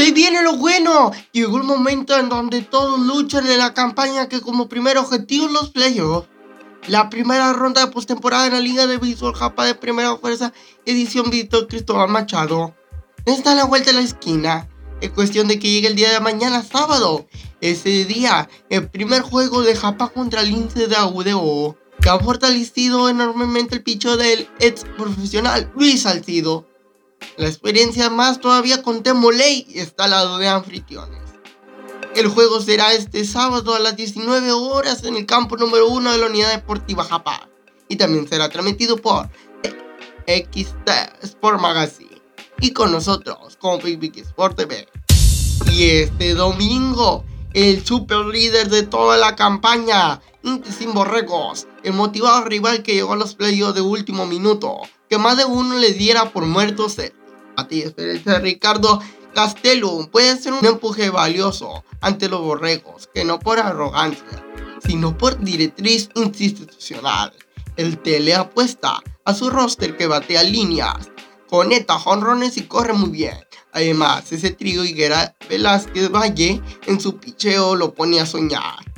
Se viene lo bueno. Llegó el momento en donde todos luchan en la campaña que como primer objetivo los playoffs. La primera ronda de postemporada en la Liga de Béisbol Japa de Primera Fuerza, edición Víctor Cristóbal Machado. Está a la vuelta de la esquina. Es cuestión de que llegue el día de mañana, sábado. Ese día, el primer juego de Japa contra el Lince de AUDO, que ha fortalecido enormemente el picho del ex profesional Luis Salcido. La experiencia más todavía con Temoley está al lado de anfitriones. El juego será este sábado a las 19 horas en el campo número 1 de la Unidad Deportiva Japa. Y también será transmitido por XT Sport Magazine. Y con nosotros, como Big Sport TV. Y este domingo, el super líder de toda la campaña, Inti Sin Borregos, el motivado rival que llegó a los playoffs de último minuto, que más de uno le diera por muertos. A ti, Ricardo Castelo puede ser un empuje valioso ante los borregos, que no por arrogancia, sino por directriz institucional. El tele apuesta a su roster que batea líneas, conecta jonrones y corre muy bien. Además, ese trío Higuera Velázquez Valle en su picheo lo pone a soñar.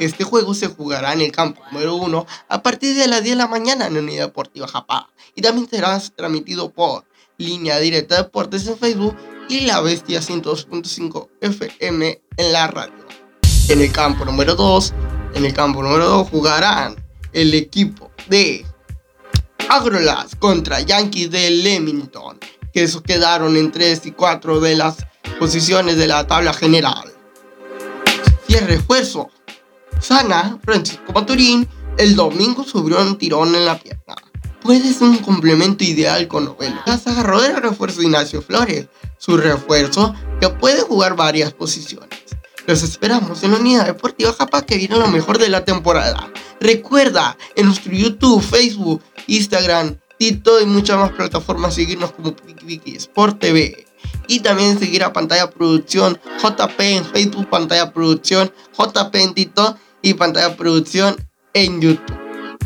Este juego se jugará en el campo número 1 a partir de las 10 de la mañana en Unidad Deportiva Japá y también será transmitido por Línea Directa Deportes en Facebook y La Bestia 102.5 FM en la radio. En el campo número 2, en el campo número 2 jugarán el equipo de Agrolas contra Yankees de Leamington, que esos quedaron en 3 y 4 de las posiciones de la tabla general. Y el refuerzo, Sana Francisco Maturín, el domingo subió un tirón en la pierna. Puede ser un complemento ideal con Novelo. La agarró del refuerzo Ignacio Flores, su refuerzo que puede jugar varias posiciones. Los esperamos en la unidad deportiva Japa que viene lo mejor de la temporada. Recuerda en nuestro YouTube, Facebook, Instagram, TikTok y muchas más plataformas seguirnos como Wiki Sport TV. Y también seguir a Pantalla Producción JP en Facebook, Pantalla Producción JP en TikTok y Pantalla Producción en YouTube.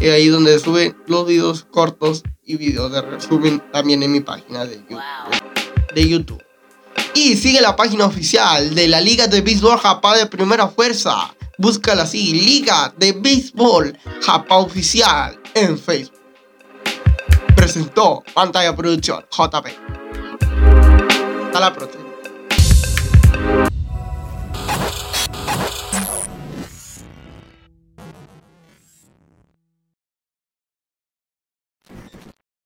Y ahí donde suben los videos cortos y videos de resumen también en mi página de YouTube. De YouTube. Y sigue la página oficial de la Liga de Béisbol Japa de Primera Fuerza. Búscala así, Liga de Béisbol Japa Oficial en Facebook. Presentó Pantalla Producción JP. Hasta la próxima.